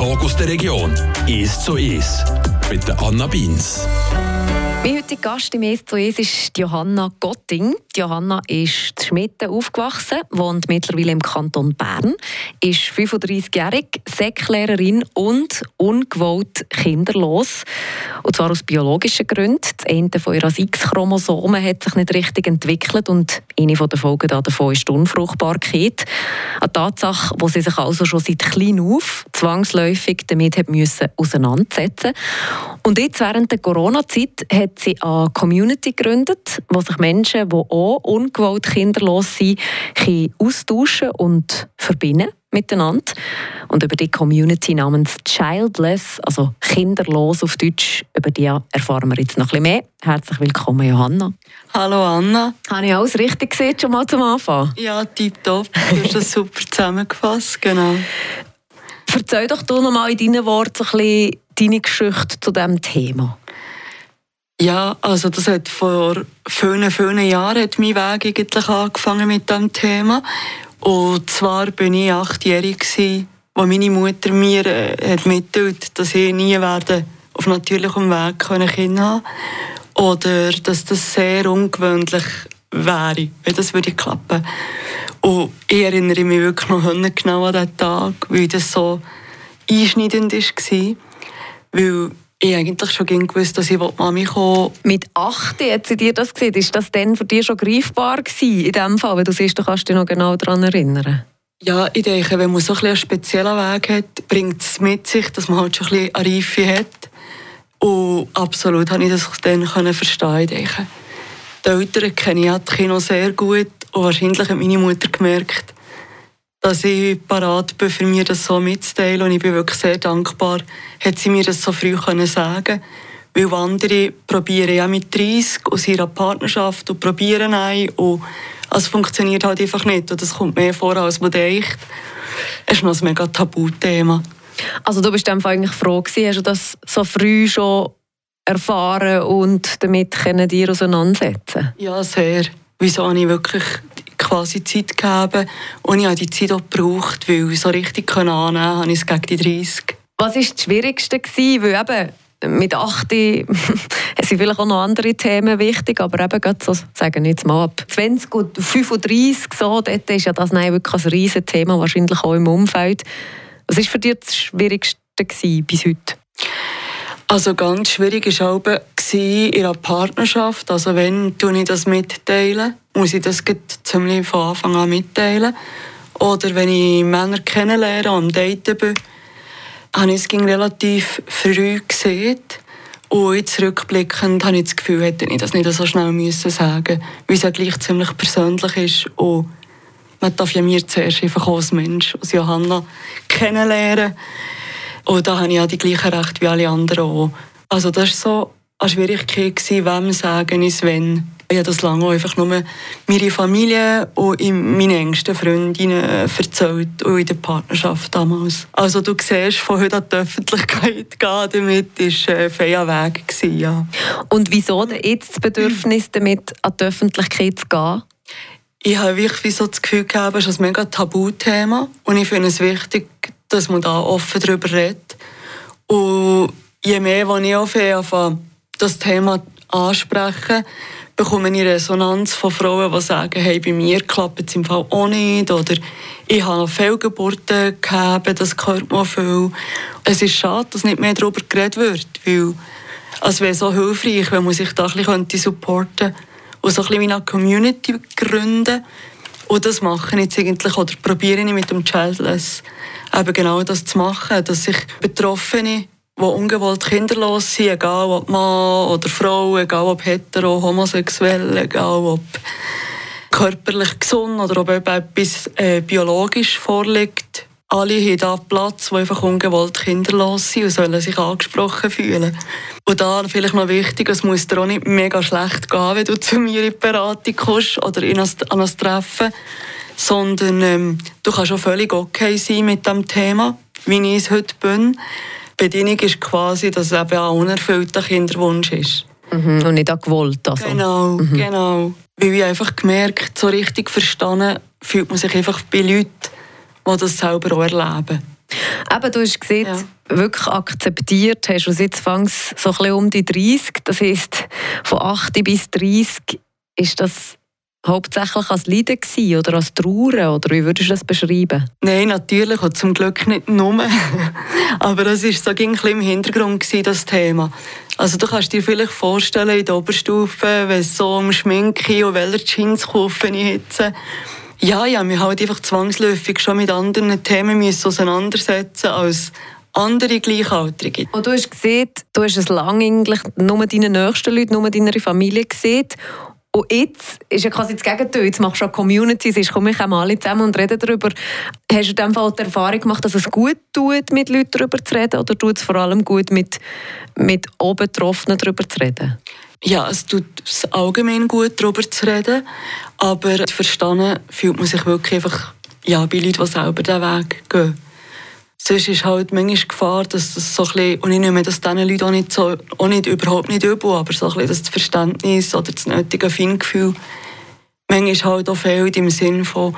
Talk aus der Region. «Es zu Es» mit der Anna Beins. Mein heutiger Gast im «Es zu Es» ist Johanna Gotting. Johanna ist in Schmitten aufgewachsen, wohnt mittlerweile im Kanton Bern, ist 35-jährig, Säcklehrerin und ungewollt kinderlos. Und zwar aus biologischen Gründen. Das Ende von ihrer X-Chromosomen hat sich nicht richtig entwickelt und eine der Folgen davon ist die Unfruchtbarkeit. Eine Tatsache, die sie sich also schon seit klein auf zwangsläufig damit hat müssen auseinandersetzen Und jetzt während der Corona-Zeit hat sie eine Community gegründet, wo sich Menschen, die auch ungewollt kinderlos sind, austauschen und verbinden miteinander. Und über die Community namens Childless, also kinderlos auf Deutsch, über die erfahren wir jetzt noch ein bisschen mehr. Herzlich willkommen, Johanna. Hallo Anna. Habe ich alles richtig gesehen, schon mal zum Anfang? Ja, tipptopp. Du hast das super zusammengefasst, genau. Erzähl doch du noch mal in deinen Worten ein bisschen deine Geschichte zu diesem Thema. Ja, also das hat vor vielen, vielen Jahren hat mein Weg eigentlich angefangen mit diesem Thema. Und zwar bin ich achtjährig als meine Mutter mir äh, hat mitteilt, dass ich nie werde auf natürlichem Weg können Kinder haben oder dass das sehr ungewöhnlich wäre, wenn das würde klappen. Und ich erinnere mich wirklich noch genau an diesen Tag, weil das so einschneidend war, weil ich eigentlich schon gewusst, dass ich Mami kommen Mit 8 hat sie dir das gesehen. Ist das denn für dich schon greifbar gewesen, in dem Fall? Weil du siehst, du kannst dich noch genau daran erinnern. Ja, ich denke, wenn man so ein einen speziellen Weg hat, bringt es mit sich, dass man halt schon ein bisschen eine Reife hat. Und absolut konnte ich das dann verstehen. Denke. Die Eltern kenne ich die Kinder sehr gut und wahrscheinlich hat meine Mutter gemerkt, dass ich parat bin, für mir das so mitzuteilen. Und ich bin wirklich sehr dankbar, hat sie mir das so früh können sagen Weil andere probieren ja mit 30 aus ihrer Partnerschaft und probieren ein und es funktioniert halt einfach nicht. Und das kommt mehr vor, als man denkt. Es ist noch ein mega Tabuthema. Also du bist einfach eigentlich froh gewesen, hast du das so früh schon erfahren und damit können dir auseinandersetzen? Ja, sehr. Wieso habe ich wirklich quasi Zeit gegeben und ich habe die Zeit auch gebraucht, weil ich so richtig annehmen konnte, habe ich es gegen die 30. Was war das Schwierigste? Gewesen? Weil eben mit 8 sind vielleicht auch noch andere Themen wichtig, aber eben gerade so, sagen jetzt mal ab 20 und 35, so, dort ist ja das wirklich ein riesiges Thema, wahrscheinlich auch im Umfeld. Was war für dich das Schwierigste gewesen, bis heute? Also ganz schwierig war auch in ihrer Partnerschaft. Also wenn ich das mitteilen, muss ich das ziemlich von Anfang an mitteilen. Oder wenn ich Männer kennenlerne am Daten bin, habe ich es relativ früh gesehen. Und jetzt rückblickend habe ich das Gefühl, hätte ich das nicht so schnell müssen sagen weil es ja gleich ziemlich persönlich ist. Und man darf ja mir zuerst einfach als Mensch, als Johanna, kennenlernen. Und da habe ich ja die gleichen Rechte wie alle anderen auch. Also das war so eine Schwierigkeit, wem sagen ist wenn. Ich habe das lange einfach nur meine Familie und meine engsten Freundinnen erzählt und in der Partnerschaft damals. Also du siehst, von heute an die Öffentlichkeit gehen damit war ein fairer Weg. Gewesen, ja. Und wieso jetzt das Bedürfnis, damit an die Öffentlichkeit zu gehen? Ich habe wirklich so das Gefühl gehabt, es ist ein mega Tabuthema und ich finde es wichtig, dass man da offen darüber redet. Und je mehr, als ich anfange, das Thema ansprechen, bekomme ich Resonanz von Frauen, die sagen, hey, bei mir klappt es im Fall auch nicht oder ich habe Fehlgeburten gehabt, das gehört mir viel. Es ist schade, dass nicht mehr darüber geredet wird, weil es wäre so hilfreich, wenn man sich da ein bisschen supporten könnte und so ein bisschen eine Community gründen und das mache ich jetzt eigentlich, oder probiere ich mit dem Childless eben genau das zu machen, dass sich Betroffene, die ungewollt kinderlos sind, egal ob Mann oder Frau, egal ob hetero, homosexuell, egal ob körperlich gesund oder ob etwas äh, biologisch vorliegt, alle haben da Platz, die einfach ungewollt kinderlos sind und sollen sich angesprochen fühlen. Und da vielleicht noch wichtig, es muss dir auch nicht mega schlecht gehen, wenn du zu mir in die Beratung kommst oder in ein, an ein Treffen, sondern ähm, du kannst auch völlig okay sein mit dem Thema, wie ich es heute bin. Bedingung ist quasi, dass es eben ein unerfüllter Kinderwunsch ist. Mhm, und nicht auch gewollt. Also. Genau, mhm. genau. Weil ich einfach gemerkt, so richtig verstanden fühlt man sich einfach bei Leuten, die das selber auch erleben. Eben, du hast gesehen, ja. wirklich akzeptiert hast du jetzt fängst so ein bisschen um die 30, das heisst von 8 bis 30 ist das hauptsächlich als Leiden gewesen, oder als Trauern oder wie würdest du das beschreiben? Nein, natürlich und zum Glück nicht nur. Aber das war so ein im Hintergrund gewesen, das Thema. Also du kannst dir vielleicht vorstellen, in der Oberstufe, wenn es so um Schminke und welche Jeans kaufe ich jetzt. Ja, ja, wir halt einfach zwangsläufig schon mit anderen Themen müssen auseinandersetzen als andere Gleichaltrige. Und du hast gesehen, du hast es lange eigentlich nur deine nächsten Leute, nur deine Familie gesehen und jetzt ist ja quasi das Gegenteil. Jetzt machst du auch Communities, jetzt kommen wir alle zusammen und reden darüber. Hast du in dem Fall die Erfahrung gemacht, dass es gut tut, mit Leuten darüber zu reden? Oder tut es vor allem gut, mit, mit Betroffenen darüber zu reden? Ja, es tut allgemein gut, darüber zu reden. Aber verstanden fühlt man sich wirklich einfach ja, bei Leuten, die selber diesen Weg gehen. Sonst ist halt manchmal Gefahr, dass das so ein bisschen, und ich nehme das diesen Leuten auch nicht, so, auch nicht überhaupt nicht übel, aber so ein das Verständnis oder das nötige Feingefühl manchmal halt auch fehlt im Sinne von,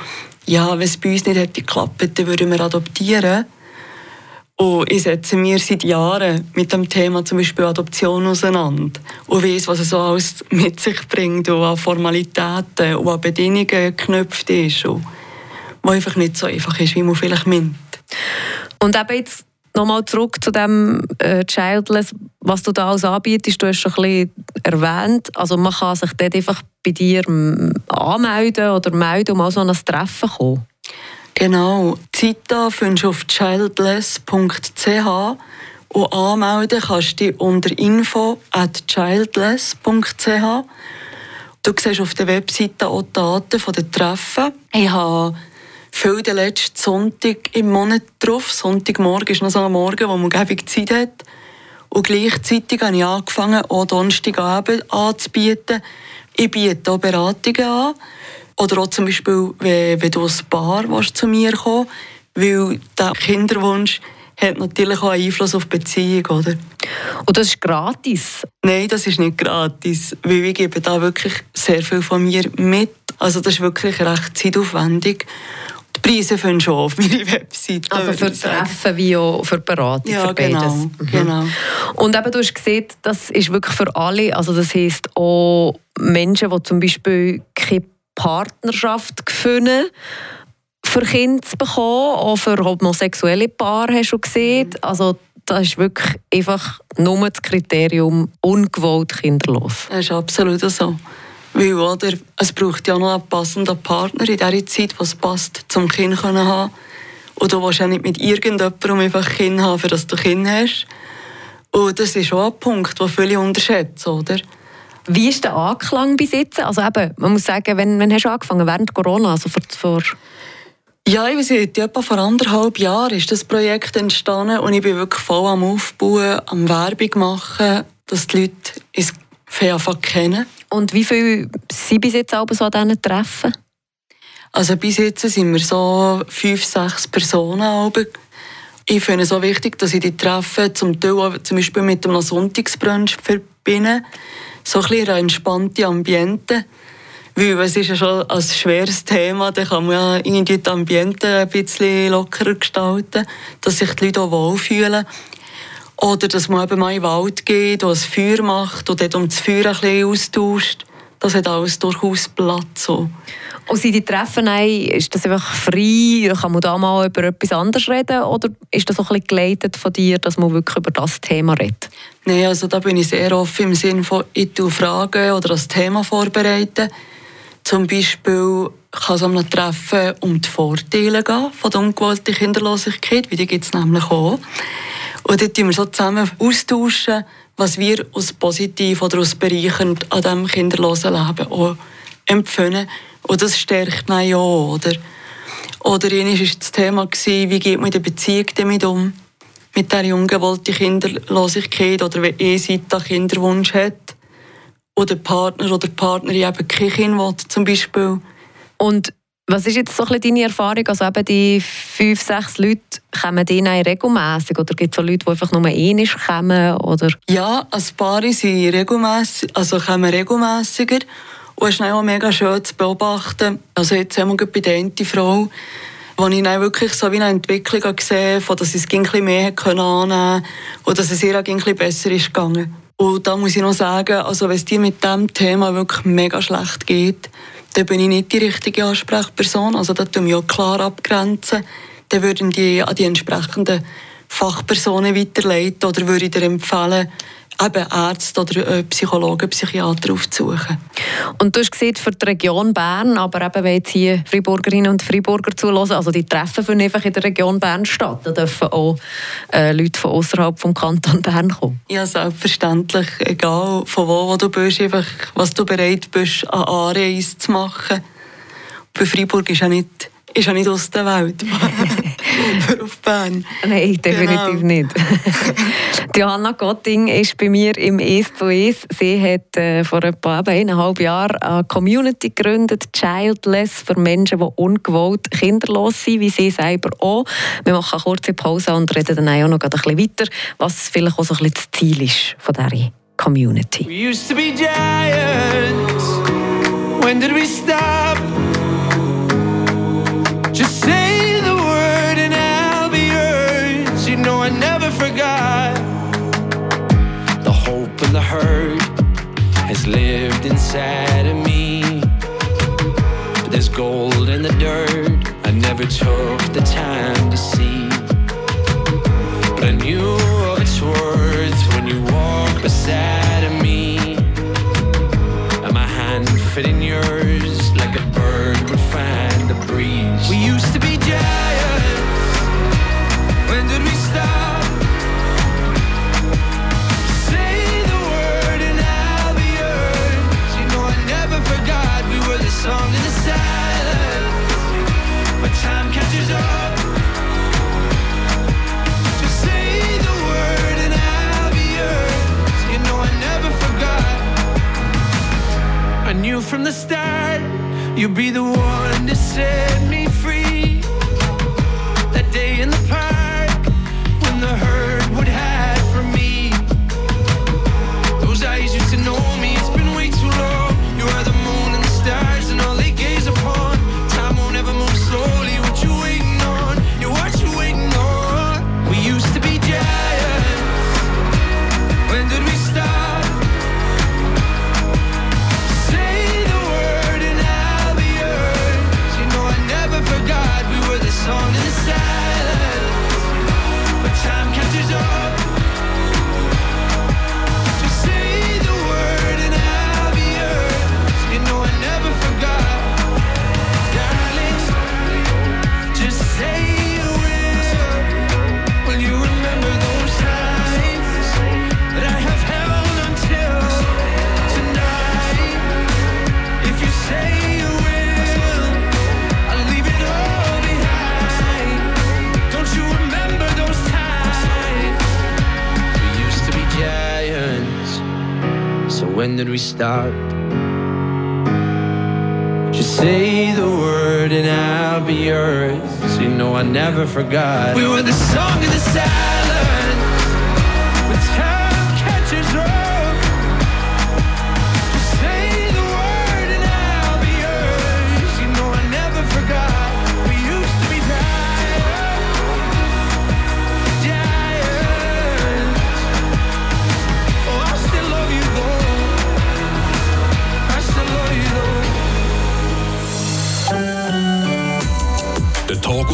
ja, wenn es bei uns nicht hätte geklappt, dann würden wir adoptieren. Und ich setze mir seit Jahren mit dem Thema zum Beispiel Adoption auseinander und weiß, was es so alles mit sich bringt und an Formalitäten und an Bedingungen geknüpft ist und was einfach nicht so einfach ist, wie man vielleicht meint. Und eben jetzt nochmal zurück zu dem äh, Childless, was du da alles anbietest, du hast schon ein bisschen erwähnt, also man kann sich dort einfach bei dir anmelden oder melden, um auch so an ein Treffen zu kommen. Genau, die Zeit findest du auf childless.ch und anmelden kannst du dich unter info at childless.ch Du siehst auf der Webseite auch die Daten der Treffen. Ich habe viel den letzten Sonntag im Monat drauf. Sonntagmorgen ist noch so ein Morgen, wo man gäbig Zeit hat. Und gleichzeitig habe ich angefangen, auch Donnerstagabend anzubieten. Ich biete auch Beratungen an. Oder auch zum Beispiel, wenn, wenn du als Paar willst, zu mir kommen weil der Kinderwunsch hat natürlich auch einen Einfluss auf die Beziehung, oder? Und das ist gratis? Nein, das ist nicht gratis, weil ich gebe da wirklich sehr viel von mir mit. Also das ist wirklich recht zeitaufwendig. Preise fangen schon auf meiner Webseite. Also für Treffen wie auch für Beratung, ja, für beides. Genau, mhm. genau. Und eben, du hast gesehen, das ist wirklich für alle, also das heisst auch Menschen, die zum Beispiel keine Partnerschaft gefunden für Kinder zu bekommen, auch für homosexuelle Paare hast du gesehen. Mhm. Also das ist wirklich einfach nur das Kriterium ungewollt kinderlos. Das ist absolut so. Weil, oder, es braucht ja noch einen passenden Partner in dieser Zeit, was passt, zum Kind zu haben. Und du willst ja nicht mit irgendjemandem einfach ein Kind haben, für das du ein Kind hast. Und das ist auch ein Punkt, den viele unterschätzen, oder? Wie ist der Anklang bis jetzt? Also eben, man muss sagen, wenn, wenn hast du angefangen? Während Corona? Also vor, vor ja, ich weiß nicht, etwa vor anderthalb Jahren ist das Projekt entstanden und ich bin wirklich voll am Aufbauen, am Werbung machen, dass die Leute es einfach kennen. Und wie viele sind bis jetzt so an diesen Treffen? Also bis jetzt sind wir so fünf, sechs Personen. Ich finde es so wichtig, dass ich die Treffen zum Teil zum Beispiel mit einem Sonntagsbrunch verbinde. So ein bisschen entspannte Ambiente. Weil es ist ja schon ein schweres Thema, da kann man ja irgendwie das Ambiente ein bisschen lockerer gestalten, dass sich die Leute auch wohlfühlen. Oder dass man eben mal in den Wald geht und ein Feuer macht und dort um das Feuer ein bisschen austauscht. Das hat alles durchaus Platz. So. Und sind die Treffen ist das einfach frei? Kann man da mal über etwas anderes reden? Oder ist das auch ein bisschen geleitet von dir, dass man wirklich über das Thema redet? Nein, also da bin ich sehr offen im Sinne von, ich tue Fragen oder das Thema vorbereiten. Zum Beispiel kann es an einem Treffen um die Vorteile gehen von der ungewollten Kinderlosigkeit, wie die gibt es nämlich auch. Und dort tun wir so zusammen austauschen, was wir als positiv oder als bereichernd an diesem kinderlosen Leben auch empfinden. Und das stärkt mich ja oder? Oder war das Thema, wie geht man in der Beziehung damit um? Mit dieser ungewollten Kinderlosigkeit oder wenn eine Seite einen Kinderwunsch hat oder der Partner oder Partnerin eben kein Kind will, zum Beispiel. Und was ist jetzt so ein deine Erfahrung? Also eben die fünf, sechs Leute, kommen die regelmäßig oder gibt es auch Leute, die einfach nur einmal kommen? Oder? Ja, ein paar sind regelmässig, also kommen regelmäßiger. Und es ist auch mega schön zu beobachten. Also jetzt haben wir bei der einen Frau, wo ich dann wirklich so wie eine Entwicklung gesehen habe, dass ich es ein bisschen mehr annehmen konnte und dass es ihr ein bisschen besser ist gegangen. Und da muss ich noch sagen, also wenn es dir mit diesem Thema wirklich mega schlecht geht, dann bin ich nicht die richtige Ansprechperson. Also da tun wir auch klar abgrenzen. Dann würden die an die entsprechenden Fachpersonen weiterleiten oder würde ich dir empfehlen, eben Ärzte oder äh, Psychologen, Psychiater aufzusuchen. Und du hast gesehen, für die Region Bern, aber eben, wenn jetzt hier Freiburgerinnen und Freiburger zulassen, also die Treffen finden einfach in der Region Bern statt, da dürfen auch äh, Leute von außerhalb vom Kanton Bern kommen. Ja, selbstverständlich, egal von wo, wo du bist, einfach, was du bereit bist, an Anreise zu machen. Bei Freiburg ist ja nicht ist ja nicht aus der Welt. Bern. Nein, definitiv genau. nicht. Johanna Gotting ist bei mir im «Es zu Es». Sie hat äh, vor etwa eineinhalb Jahren eine Community gegründet, «Childless», für Menschen, die ungewollt kinderlos sind, wie sie selber auch. Wir machen eine kurze Pause und reden dann auch noch ein bisschen weiter, was vielleicht auch so ein bisschen das Ziel ist von dieser Community. We used to be giants. When did we stop? Hurt has lived inside of me. There's gold in the dirt I never took the time to see. But I knew of its worth when you walked beside of me. And my hand fit in yours like a bird would find the breeze. We used to I knew from the start you'd be the one to set me So we start? Just say the word and I'll be yours. You know I never forgot. We were the song of the silence.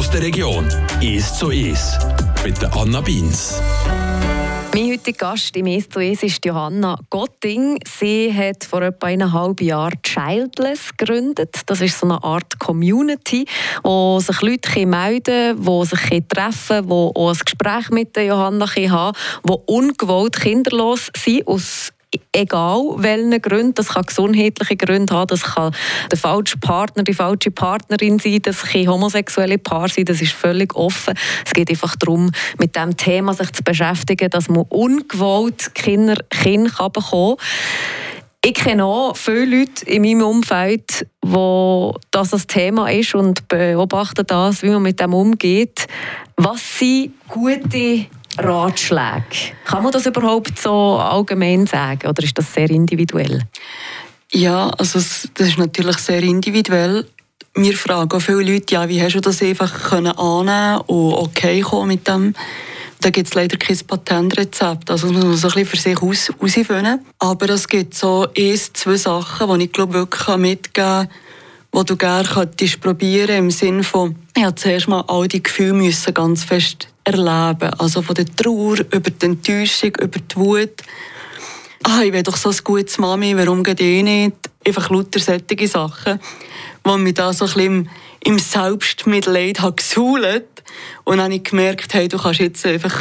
Aus der Region. «Es zu Es» mit der Anna Beins. Mein heutiger Gast im «Es zu Es» ist Johanna Gotting. Sie hat vor etwa eineinhalb Jahren «Childless» gegründet. Das ist so eine Art Community, wo sich Leute melden die sich treffen die auch ein Gespräch mit der Johanna haben die ungewollt kinderlos sind, aus egal welchen Gründen. Das kann gesundheitliche Gründe haben, das kann der falsche Partner, die falsche Partnerin sein, das kann homosexuelle Paar sein, das ist völlig offen. Es geht einfach darum, mit dem Thema sich zu beschäftigen, dass man ungewollt Kinder, Kinder kann bekommen kann. Ich kenne auch viele Leute in meinem Umfeld, wo das ein Thema ist und beobachten das, wie man mit dem umgeht. Was sind gute Ratschläge? Kann man das überhaupt so allgemein sagen oder ist das sehr individuell? Ja, also das ist natürlich sehr individuell. mir fragen auch viele Leute, ja, wie hast du das einfach können annehmen und okay kommen mit dem? Da gibt es leider kein Patentrezept. Also man muss so ein bisschen für sich aus, herausfinden. Aber es gibt so eins, zwei Sachen, die ich glaube wirklich mitgeben kann, die du gerne könntest probieren im Sinne von, ja, zuerst mal all die Gefühle müssen ganz fest erleben. Also von der Trauer über die Enttäuschung, über die Wut. Ah, ich will doch so ein gutes Mami, warum geht ich nicht? Einfach lauter solche Sachen, die mich da so ein bisschen im Selbstmitleid habe gesuhlt. Und dann habe ich gemerkt, hey, du kannst jetzt einfach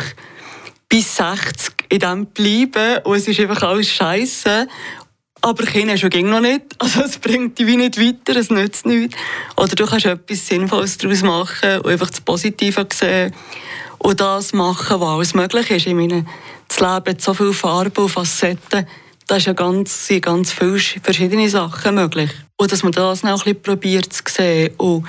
bis 60 in dem bleiben und es ist einfach alles scheiße. Aber Kinder schon ging noch nicht. Also es bringt dich wie nicht weiter, es nützt nichts. Oder du kannst etwas Sinnvolles daraus machen und einfach das Positive sehen und das machen, was alles möglich ist. Ich meine, das Leben hat so viele Farben und Facetten. Da ja ganz, sind ganz viele verschiedene Sachen möglich. Und dass man das auch ein probiert zu sehen. Und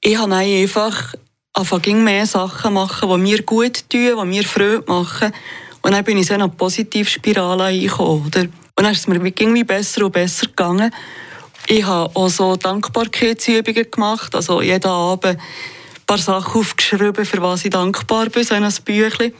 ich habe einfach angefangen, mehr Sachen machen, die mir gut tun, die mir Freude machen. Und dann bin ich so in eine Positivspirale reingekommen. Oder? Und dann ist es mir irgendwie besser und besser gegangen. Ich habe auch so Dankbarkeitsübungen gemacht. Also jeden Abend paar Sachen aufgeschrieben, für was ich dankbar bin, so in ein Büchlein.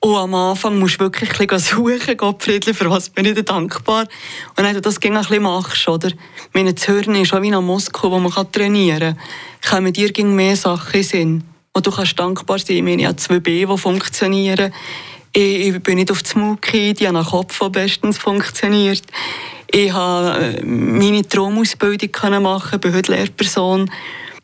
Und am Anfang musst du wirklich ein bisschen suchen, Gottfriedli, für was bin ich denn dankbar. Und wenn du das ein bisschen machst, oder? Meine Hirn ist auch wie ein Muskel, wo man trainieren kann, kommen dir mehr Sachen in Sinn. Und du kannst dankbar sein. Ich meine, ich habe zwei B, die funktionieren. Ich, bin nicht auf die Mucki, die haben am Kopf, die bestens funktioniert. Ich habe äh, meine Traumausbildung machen, bin heute Lehrperson.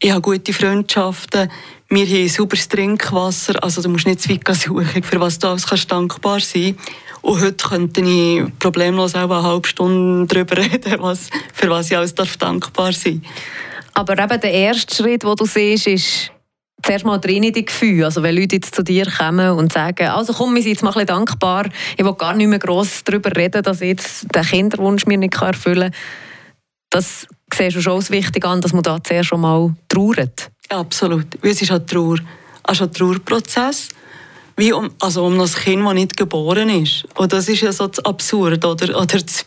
Ich habe gute Freundschaften. Wir haben sauberes Trinkwasser. Also du musst nicht zu weit suchen, für was du alles kannst dankbar sein Und heute könnte ich problemlos auch eine halbe Stunde darüber reden, was, für was ich alles darf dankbar sein Aber eben der erste Schritt, den du siehst, ist zuerst mal drin in die Gefühle. Also wenn Leute jetzt zu dir kommen und sagen, also komm, wir sind jetzt mal ein bisschen dankbar, ich will gar nicht mehr gross darüber reden, dass ich jetzt den Kinderwunsch mir nicht erfüllen kann. Das siehst du schon als wichtig an, dass man da zuerst schon mal trauert. absolut. Es ist ein Trauer, also ein Trauerprozess. Wie um, also um das Kind, das nicht geboren ist. Und das ist ja so das Absurde oder, oder das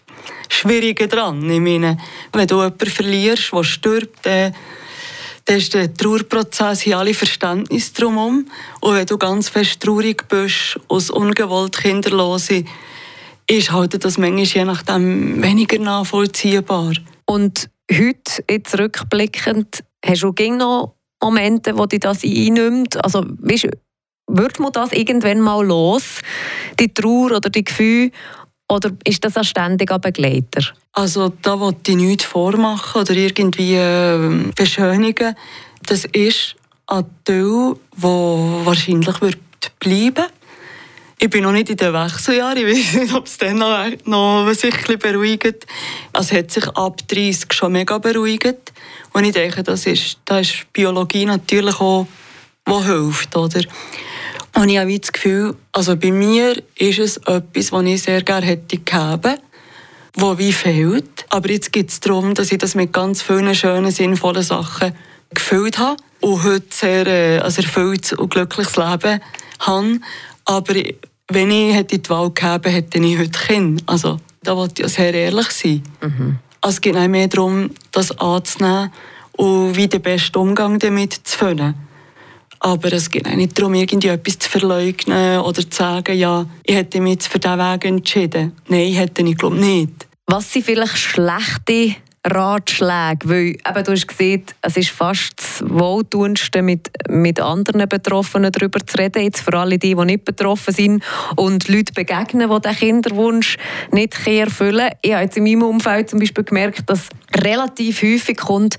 Schwierige daran. Ich meine, wenn du jemanden verlierst, der stirbt, dann, dann ist der Trauerprozess hier alle Verständnis drumherum. Und wenn du ganz fest traurig bist, aus ungewollt Kinderlose, ist halt das manchmal je nachdem weniger nachvollziehbar. Und heute, jetzt rückblickend, hast du noch Momente, wo dich das einnimmt? Also, weißt, wird man das irgendwann mal los, die Trauer oder die Gefühle, oder ist das ein ständiger Begleiter? Also da wollte ich nichts vormachen oder irgendwie äh, beschönigen. Das ist ein Teil, der wahrscheinlich wird bleiben ich bin noch nicht in den Wechseljahren. Ich weiß nicht, ob es dann noch, noch sich ein beruhigt. Also, es hat sich ab 30 schon mega beruhigt. Und ich denke, das ist, da ist Biologie natürlich auch, die hilft. Oder? Und ich habe das Gefühl, also bei mir ist es etwas, was ich sehr gerne hätte gegeben, was wie fehlt. Aber jetzt geht es darum, dass ich das mit ganz vielen schönen, sinnvollen Sachen gefüllt habe und heute sehr äh, erfülltes und glückliches Leben habe. Aber wenn ich hätte die Wahl gehabt hätte ich heute Kind. Also, da wollte ich sehr ehrlich sein. Mhm. Also, es geht nicht mehr darum, das anzunehmen und wie den besten Umgang damit zu finden. Aber es geht nicht darum, irgendwie etwas zu verleugnen oder zu sagen, ja, ich hätte mich jetzt für diesen Weg entschieden. Nein, hätte ich glaube nicht. Was sind vielleicht schlechte Ratschläge? Weil eben, du hast gesehen, es ist fast das Wohltuendste, mit, mit anderen Betroffenen darüber zu reden, jetzt für alle die, die nicht betroffen sind und Leute begegnen, die diesen Kinderwunsch nicht erfüllen Ich habe jetzt in meinem Umfeld zum Beispiel gemerkt, dass relativ häufig kommt,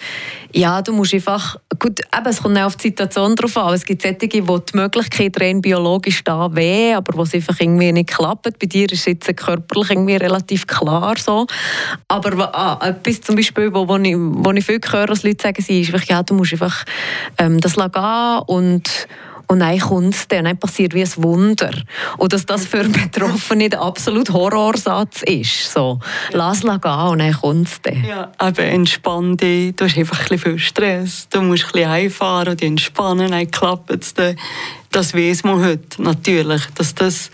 ja, du musst einfach, gut, eben, es kommt auch auf die Situation drauf an, es gibt solche, wo die Möglichkeit rein biologisch da wäre, aber wo es einfach irgendwie nicht klappt. Bei dir ist es jetzt körperlich irgendwie relativ klar so. Aber ah, etwas zum Beispiel, wo, wo, ich, wo ich viel höre, dass Leute sagen, sie ist einfach, ja, du musst einfach ähm, das gehen und und dann kommt es dann, dann passiert wie ein Wunder. Und dass das für Betroffene der absolute Horrorsatz ist. So, lass es gehen und dann kommt es dann. Ja, eben entspann dich. Du hast einfach ein viel Stress. Du musst ein bisschen einfahren und entspannen, dann klappt es dann. Das weiß man heute natürlich, dass das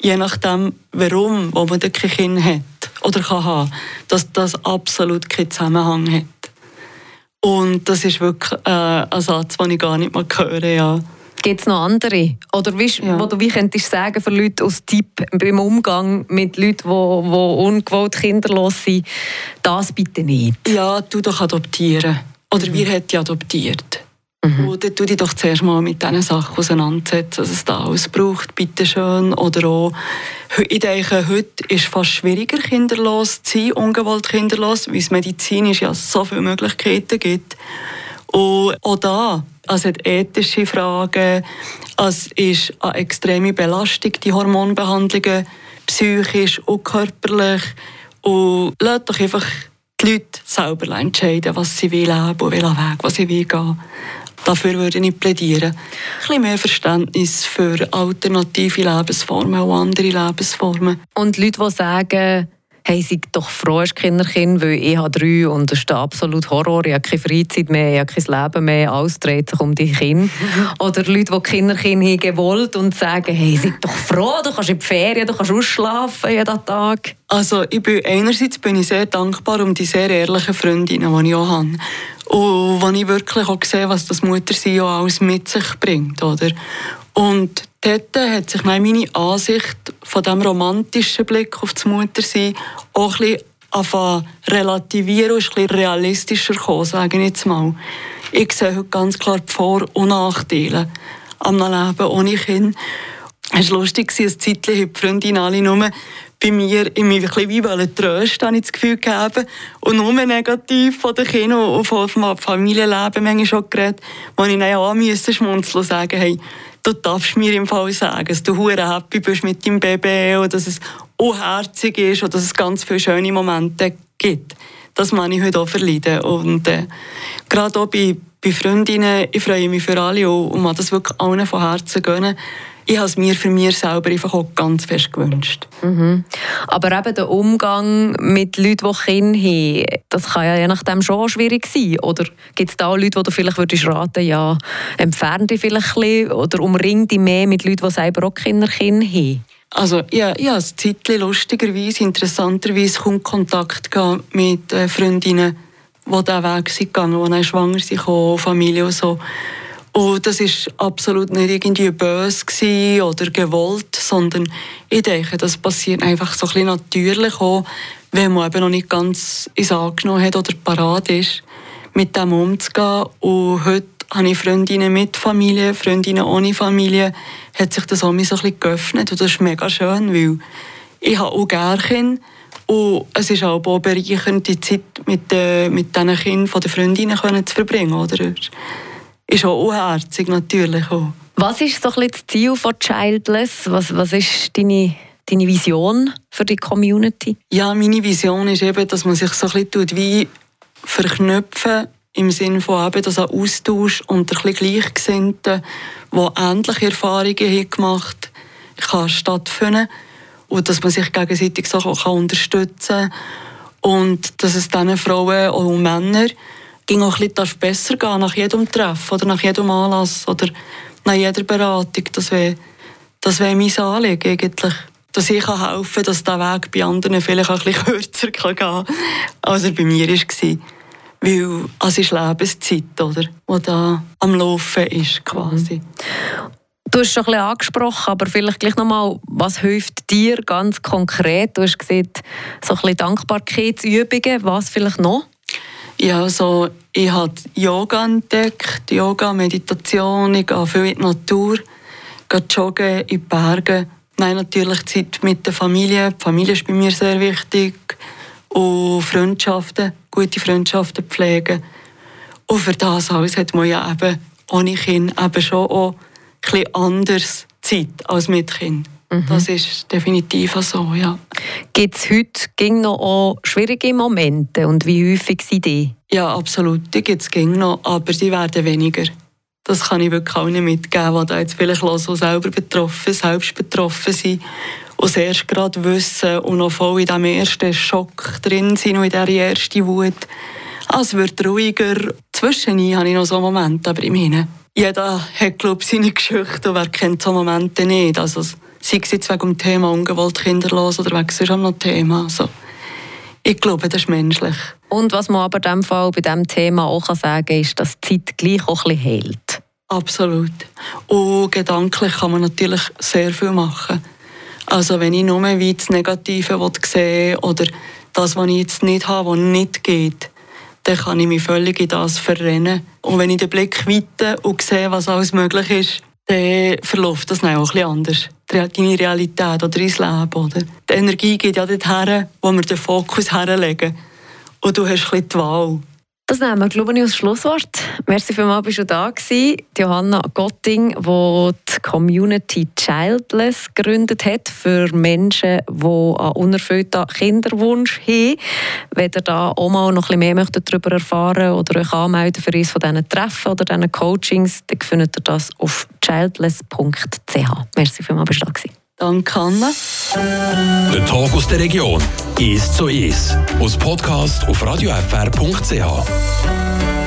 je nachdem, warum wo man kein Kind hat oder kann haben, dass das absolut keinen Zusammenhang hat. Und das ist wirklich äh, ein Satz, den ich gar nicht mal höre. Ja. Gibt es noch andere? Oder wie, ja. du wie könntest sagen für Leute aus Tipp beim Umgang mit Leuten, die, die ungewollt kinderlos sind, das bitte nicht? Ja, du doch adoptieren. Oder mhm. wir hätten adoptiert. Mhm. Dann tu dich doch zuerst mal mit diesen Sachen auseinandersetzen, was es da alles braucht, bitteschön. Oder auch, ich denke, heute ist es fast schwieriger, kinderlos zu sein, ungewollt kinderlos, weil es medizinisch ja so viele Möglichkeiten gibt. Und auch da, also hat ethische Fragen, es ist eine extreme Belastung, die Hormonbehandlungen, psychisch und körperlich. Und lasst doch einfach die Leute selber entscheiden, was sie leben wollen und was sie gehen wollen. Dafür würde ich plädieren. Ein bisschen mehr Verständnis für alternative Lebensformen und andere Lebensformen. Und Leute, die sagen, hey, sei doch froh, hast Kinderkind, weil ich habe drei und das ist absolut Horror, ich habe keine Freizeit mehr, ich habe kein Leben mehr, alles dreht sich um die Kinder. Oder Leute, die Kinderkind haben gewollt und sagen, hey, sei doch froh, du kannst in die Ferien, du kannst ausschlafen jeden Tag. Also ich bin, einerseits bin ich sehr dankbar um die sehr ehrlichen Freundinnen, die ich auch habe. Und wo ich wirklich auch sehe, was das Muttersein auch alles mit sich bringt. Oder? Und dort hat sich meine Ansicht von diesem romantischen Blick auf das Muttersein auch ein relativieren und ein bisschen realistischer gekommen, sage ich jetzt mal. Ich sehe heute ganz klar die Vor- und Nachteile am Leben ohne Kind. Es war lustig, haben die Freundinnen alle nur bei mir in mich ein bisschen trösten, habe ich das Gefühl gehabt. Und nur negativ von den Kindern und von dem Familienleben manchmal schon geredet, wo ich dann auch musste schmunzeln und sagen, hey, du darfst mir im Fall sagen, dass du hure happy bist mit deinem Baby und dass es unherzig ist und dass es ganz viele schöne Momente gibt. Das kann ich heute auch verleiden. Und äh, gerade auch bei, bei Freundinnen, ich freue mich für alle und, und man das wirklich allen von Herzen gönnen ich habe es mir für mich selber einfach auch ganz fest gewünscht. Mhm. Aber eben der Umgang mit Leuten, die Kinder haben, das kann ja je nachdem schon schwierig sein. Oder gibt es da Leute, die du vielleicht würdest raten, ja, entferne dich vielleicht ein bisschen oder umring dich mehr mit Leuten, die selber auch Kinder, Kinder haben? Also ja, ja, ein Zeitchen lustigerweise, interessanterweise kommt Kontakt mit äh, Freundinnen, die diesen Weg sind gegangen, die schwanger sind, Familie und so. Und das ist absolut nicht irgendwie böse oder gewollt, sondern ich denke, das passiert einfach so ein bisschen natürlich auch, wenn man eben noch nicht ganz ins angenommen hat oder parat ist, mit dem umzugehen. Und heute habe ich Freundinnen mit Familie, Freundinnen ohne Familie, hat sich das auch so ein bisschen geöffnet und das ist mega schön, weil ich habe auch gerne Kinder und es ist auch bereichernd, die Zeit mit, äh, mit diesen Kindern der Freundinnen zu verbringen. Oder? Ist auch unherzig natürlich auch. Was ist so ein das Ziel von Childless? Was, was ist deine, deine Vision für die Community? Ja, meine Vision ist eben, dass man sich so ein bisschen wie verknüpfen im Sinne von eben, dass ein Austausch unter ein Gleichgesinnten, die ähnliche Erfahrungen haben gemacht kann stattfinden und dass man sich gegenseitig so kann unterstützen kann und dass es diesen Frauen und Männern ging auch ein bisschen besser gehen nach jedem Treffen oder nach jedem Anlass oder nach jeder Beratung. Das wäre das wär mein Anliegen eigentlich. Dass ich helfen kann, dass dieser Weg bei anderen vielleicht auch ein bisschen kürzer gehen kann, als er bei mir war. Weil es ist Lebenszeit, oder? die da am Laufen ist, quasi. Mhm. Du hast schon ein bisschen angesprochen, aber vielleicht gleich nochmal, was hilft dir ganz konkret? Du hast gesagt, so ein bisschen Dankbarkeitsübungen, was vielleicht noch? Ja, also ich habe Yoga entdeckt, Yoga, Meditation, ich gehe viel in die Natur, gehe joggen in die Berge. Nein, natürlich Zeit mit der Familie. Die Familie ist bei mir sehr wichtig. Und Freundschaften, gute Freundschaften pflegen. Und für das alles hat man ja eben ohne Kind eben schon auch ein anders Zeit als mit Kind. Mhm. Das ist definitiv so, ja. Gibt es heute noch auch schwierige Momente und wie häufig sind die? Ja, absolut, die gibt es noch, aber sie werden weniger. Das kann ich wirklich auch nicht mitgeben, die da jetzt vielleicht so selber betroffen, selbst betroffen sind und erst gerade wissen und noch voll in diesem ersten Schock drin sind und in dieser ersten Wut. Also, es wird ruhiger. Zwischendurch habe ich noch so einen Moment, aber im Hinein. Jeder hat, glaube ich, seine Geschichte und wer kennt so Momente nicht. Also, sei es jetzt wegen dem Thema ungewollt kinderlos oder wegen sonst noch Thema. Also, ich glaube, das ist menschlich. Und was man aber in diesem Fall bei diesem Thema auch sagen kann, ist, dass die Zeit gleich auch ein bisschen hält. Absolut. Und gedanklich kann man natürlich sehr viel machen. Also wenn ich nur wie das Negative sehen oder das, was ich jetzt nicht habe, was nicht geht, dann kann ich mich völlig in das verrennen. Und wenn ich den Blick weite und sehe, was alles möglich ist, dann verläuft das dann auch ein anders. Deine Realität oder dein Leben. Oder? Die Energie geht ja dorthin, wo wir den Fokus herlegen. Und du hast ein bisschen die Wahl. Das nehmen wir, glaube ich, als Schlusswort. Merci vielmals, bist du da gewesen. Johanna Gotting, die die Community Childless gegründet hat für Menschen, die einen unerfüllten Kinderwunsch haben. Wenn ihr da auch mal noch ein bisschen mehr darüber erfahren oder euch anmelden für eines von diesen Treffen oder diesen Coachings, dann findet ihr das auf childless.ch. Merci vielmals, bist du da gewesen. Danke, Anna. Der Tag aus der Region ist so ist. Aus Podcast auf radiofr.ch.